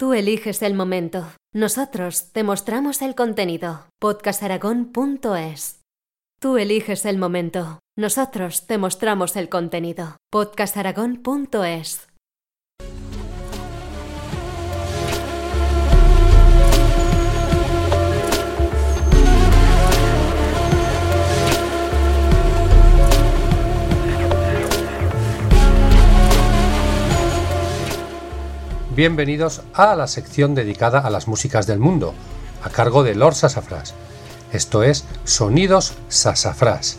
Tú eliges el momento. Nosotros te mostramos el contenido. podcastaragón.es. Tú eliges el momento. Nosotros te mostramos el contenido. podcastaragón.es. Bienvenidos a la sección dedicada a las músicas del mundo, a cargo de Lord Sassafras. Esto es Sonidos Sassafras.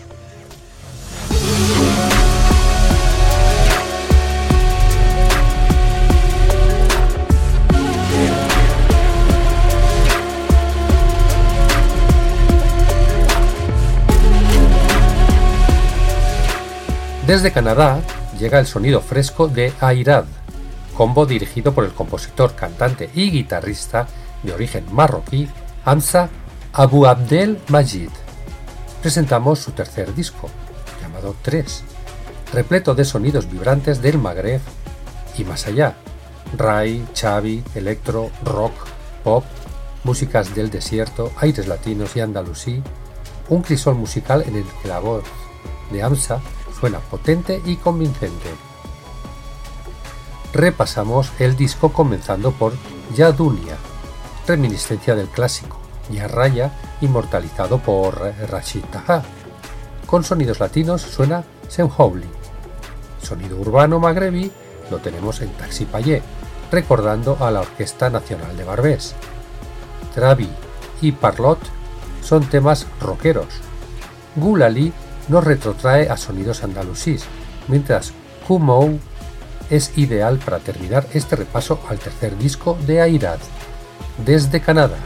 Desde Canadá llega el sonido fresco de Airad, combo dirigido por el compositor, cantante y guitarrista de origen marroquí Hamza Abu Abdel Majid. Presentamos su tercer disco, llamado 3, repleto de sonidos vibrantes del Magreb y más allá, rai, chavi, electro, rock, pop, músicas del desierto, aires latinos y andalusí, un crisol musical en el que la voz de Hamza suena potente y convincente repasamos el disco comenzando por Yadulia, reminiscencia del clásico, Ya Raya, inmortalizado por Rashid Taha. Con sonidos latinos suena Senhouli. Sonido urbano magrebí lo tenemos en Taxi Payé, recordando a la Orquesta Nacional de Barbés. Travi y Parlot son temas rockeros. Gulali nos retrotrae a sonidos andalusís, mientras Kumou es ideal para terminar este repaso al tercer disco de Airad, desde Canadá.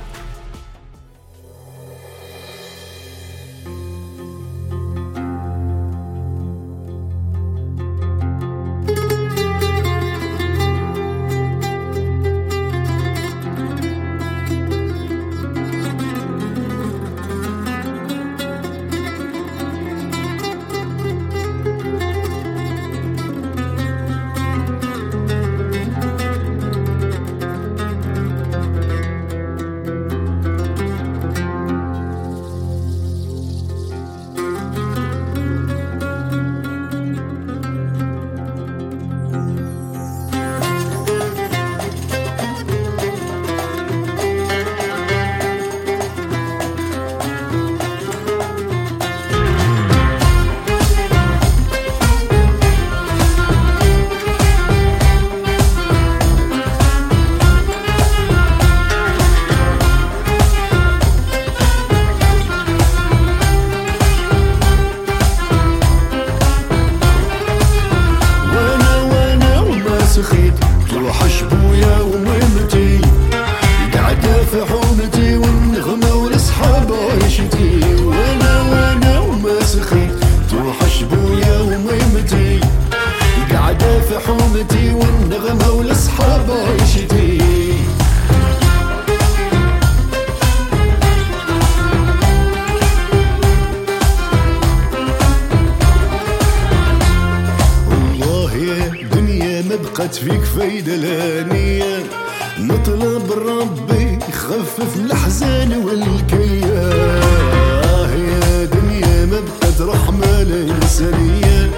توحش بويا وميمتي قاعدة في حومتي والنغمة والأصحاب عيشتي. والله يا دنيا ما بقت فيك فايدة لانية نطلب ربي يخفف الحزن والكيان. زاد رحمة الإنسانية.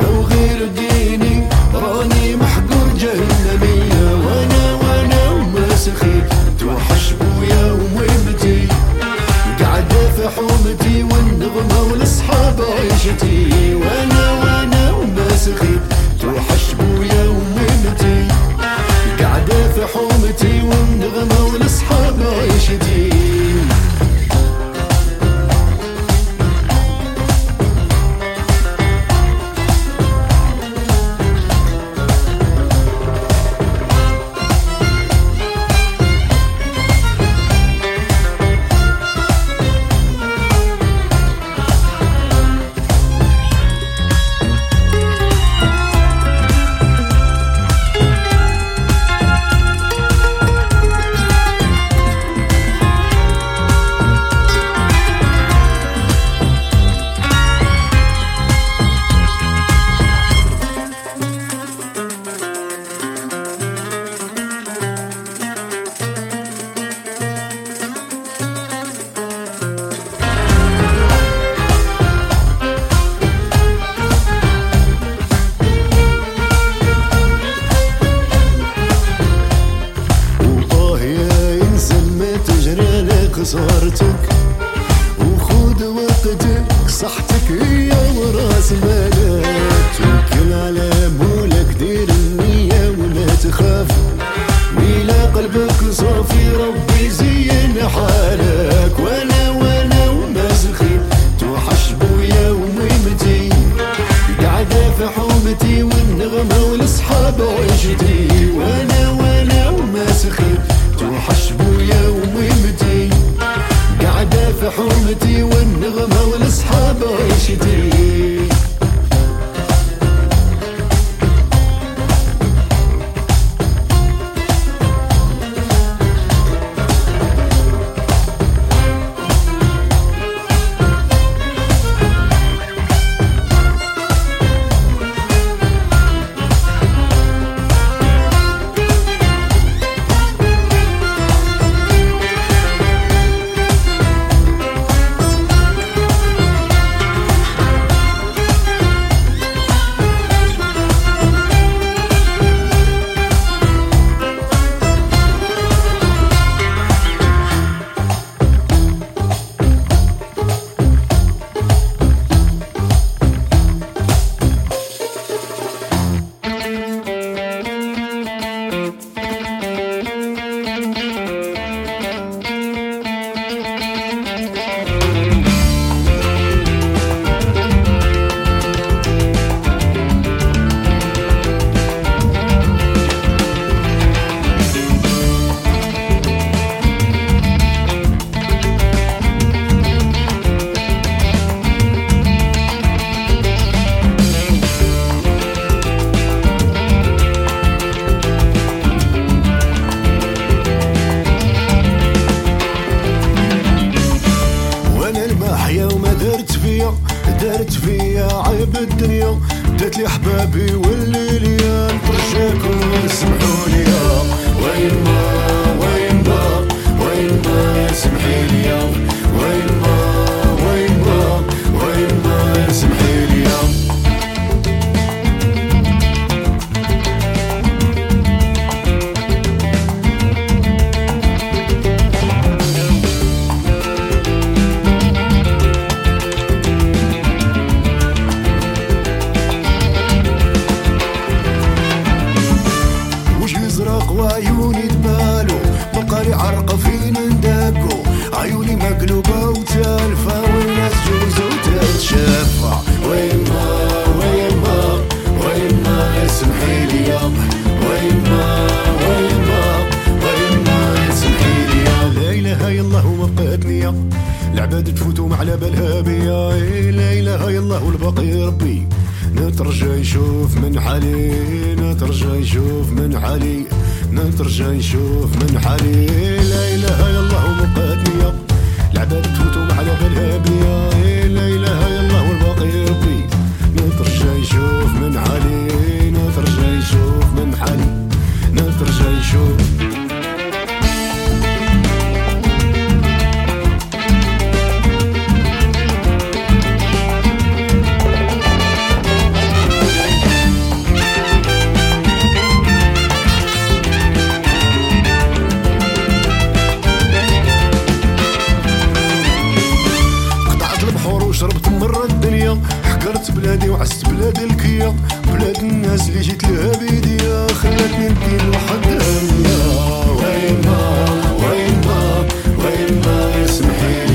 لو غير ديني راني محقور جهنمية. وأنا وأنا وماسخي توحش بويا وميمتي قاعدة في حومتي والنغمة والأصحاب عيشتي. وأنا نشوف من حالي نترجى نشوف من حالي لا إله إلا الله ومقادني دنيا العباد تفوتهم على بالها لا إله إلا الله والباقي ربي نترجى نشوف من حالي نترجى نشوف من حالي نترجى نشوف. بلاد الكيا بلاد الناس اللي جيت لها بيديا. خلاتني نبكي لوحدها. وين ما وين ما وين ما يسمحيلي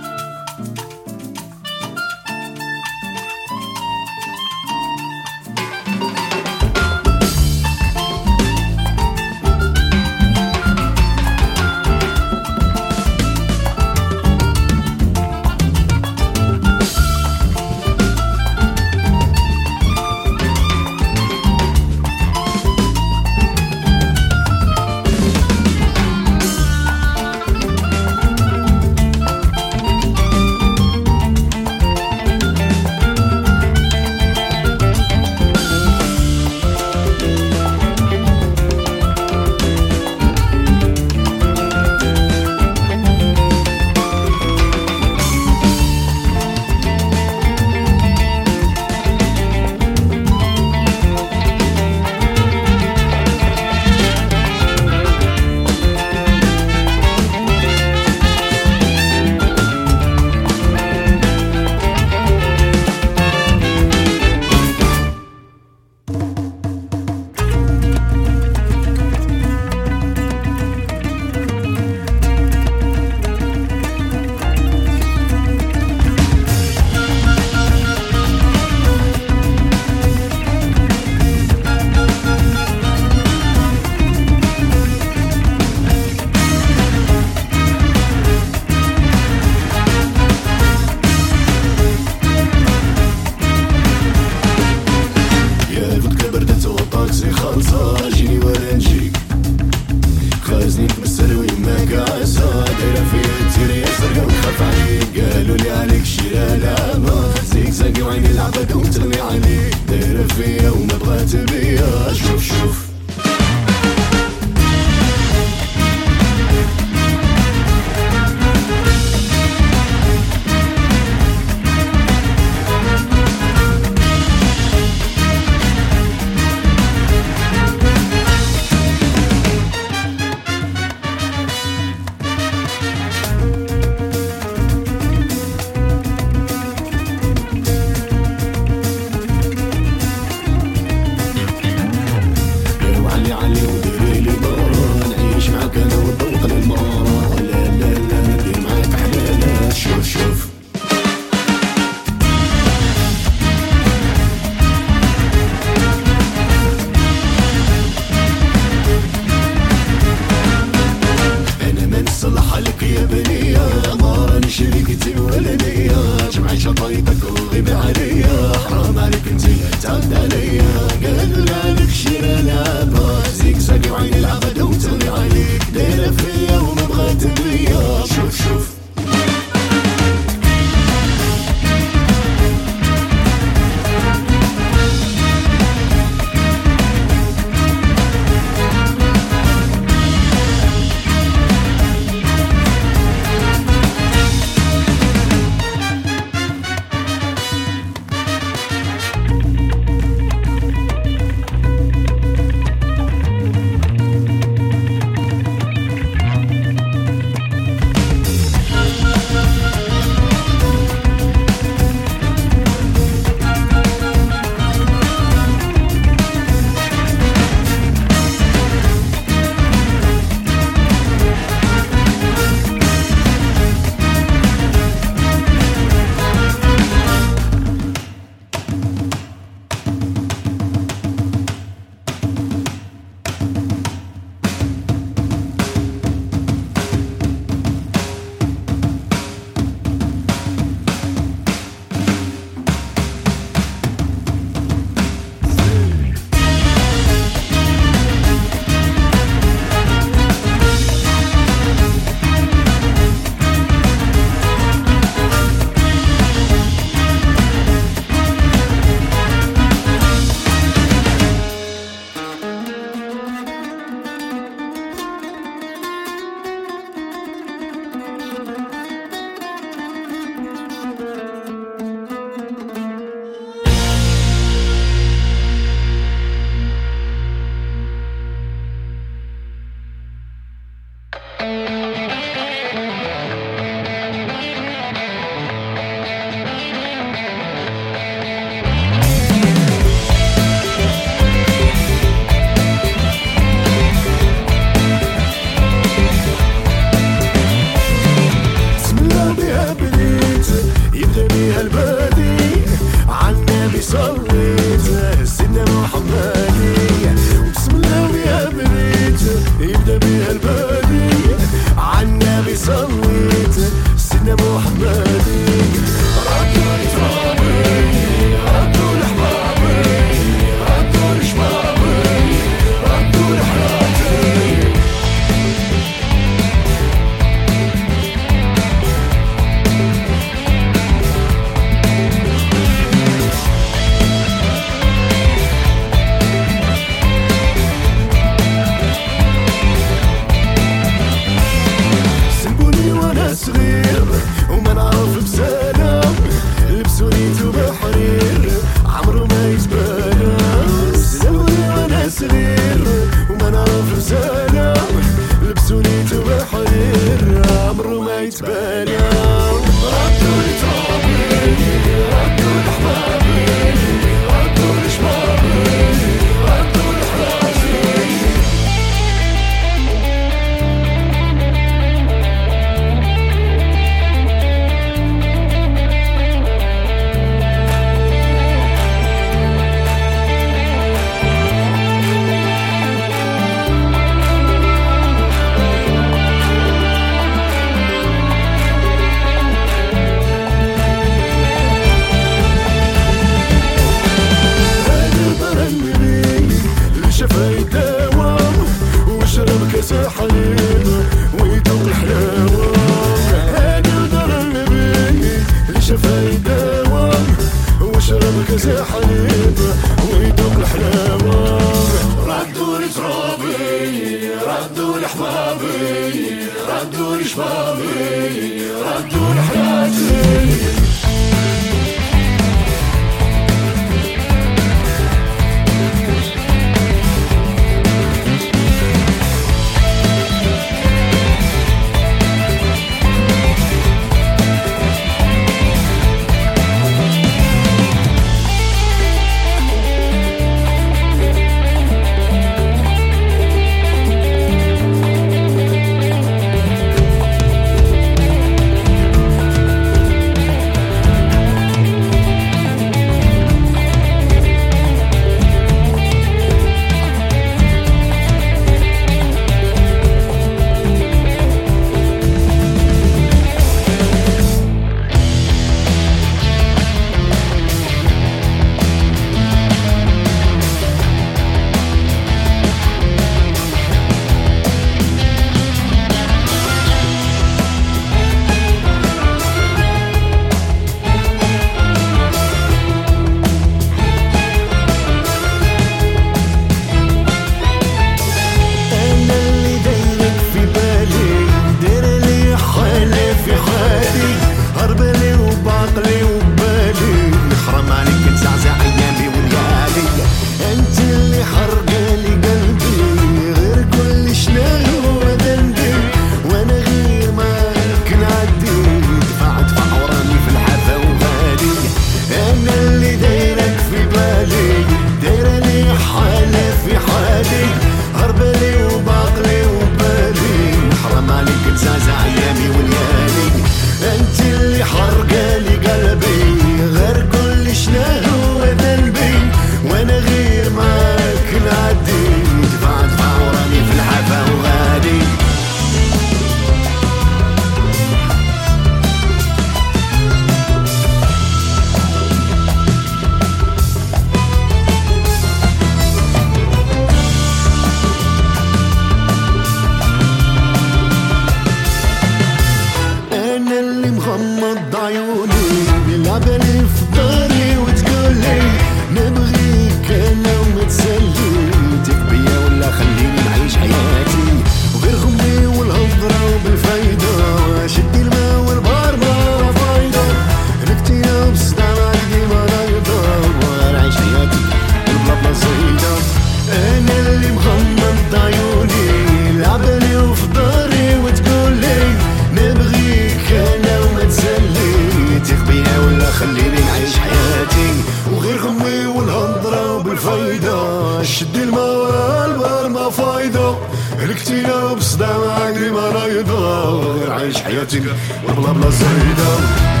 الفايدة شد الموال البر ما فايدة. الاكتئاب صدام عقلي ما رايدة عايش حياتي بلا بلا زايدة.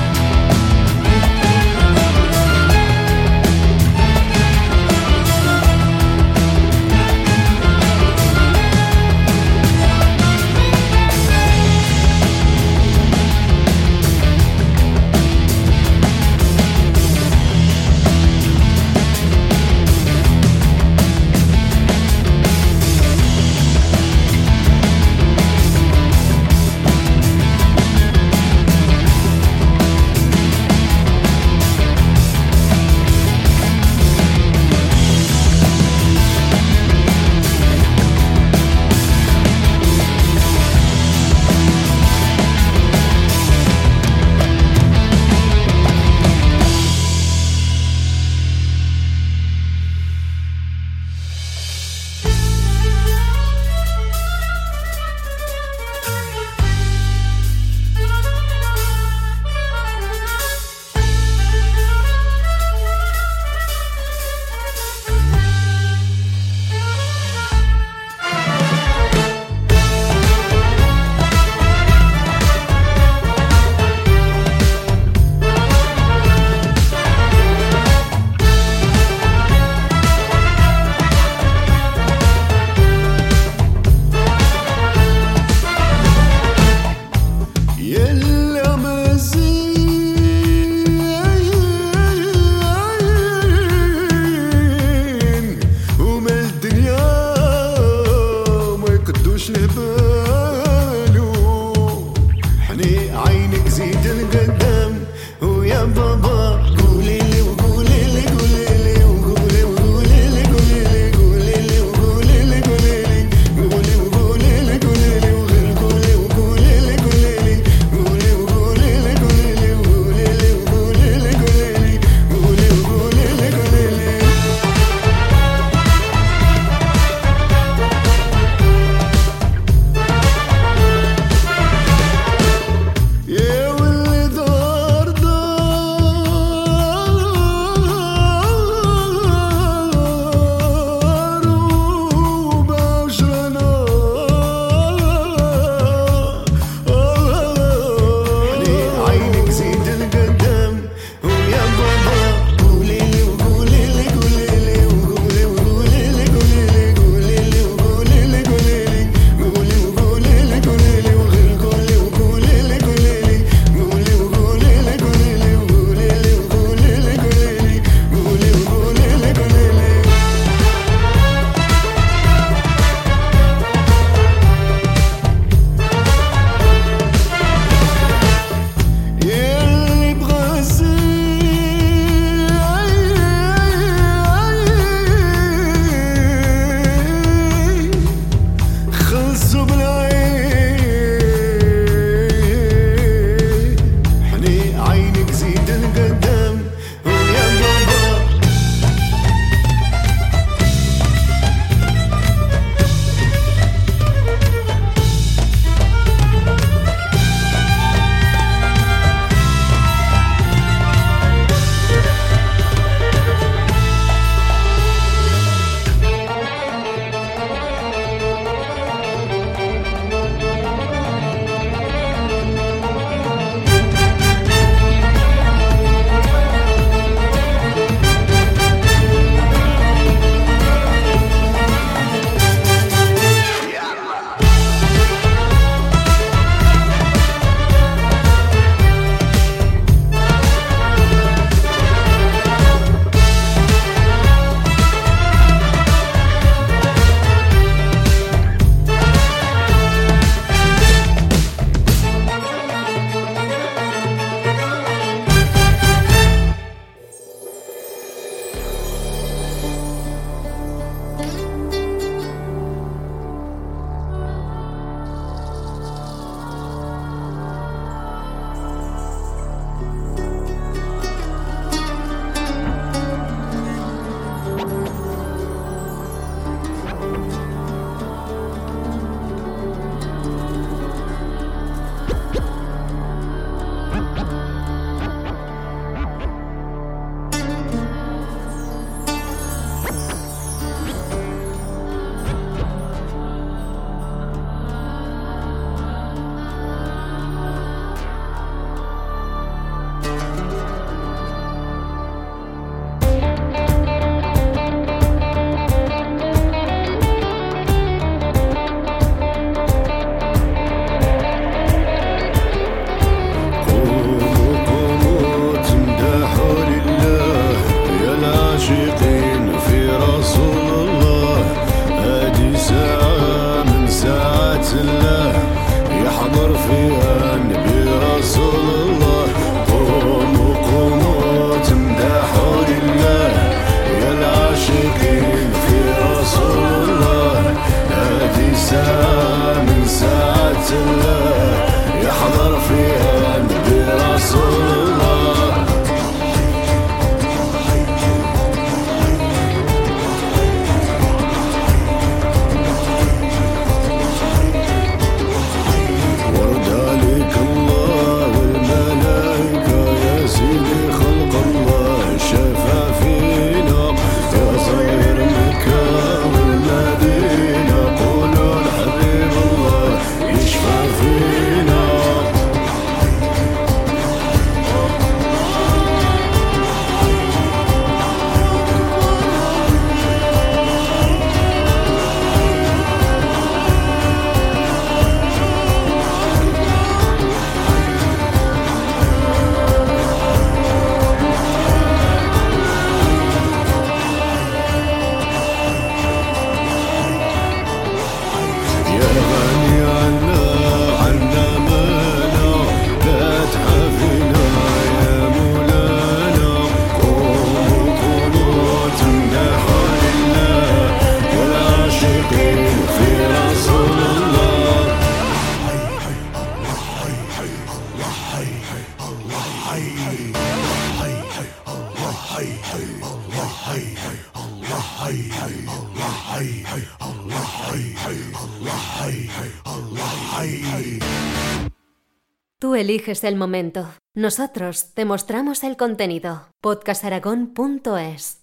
eliges el momento. Nosotros te mostramos el contenido. podcastaragón.es.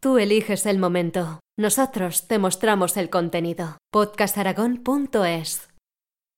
Tú eliges el momento. Nosotros te mostramos el contenido. podcastaragón.es.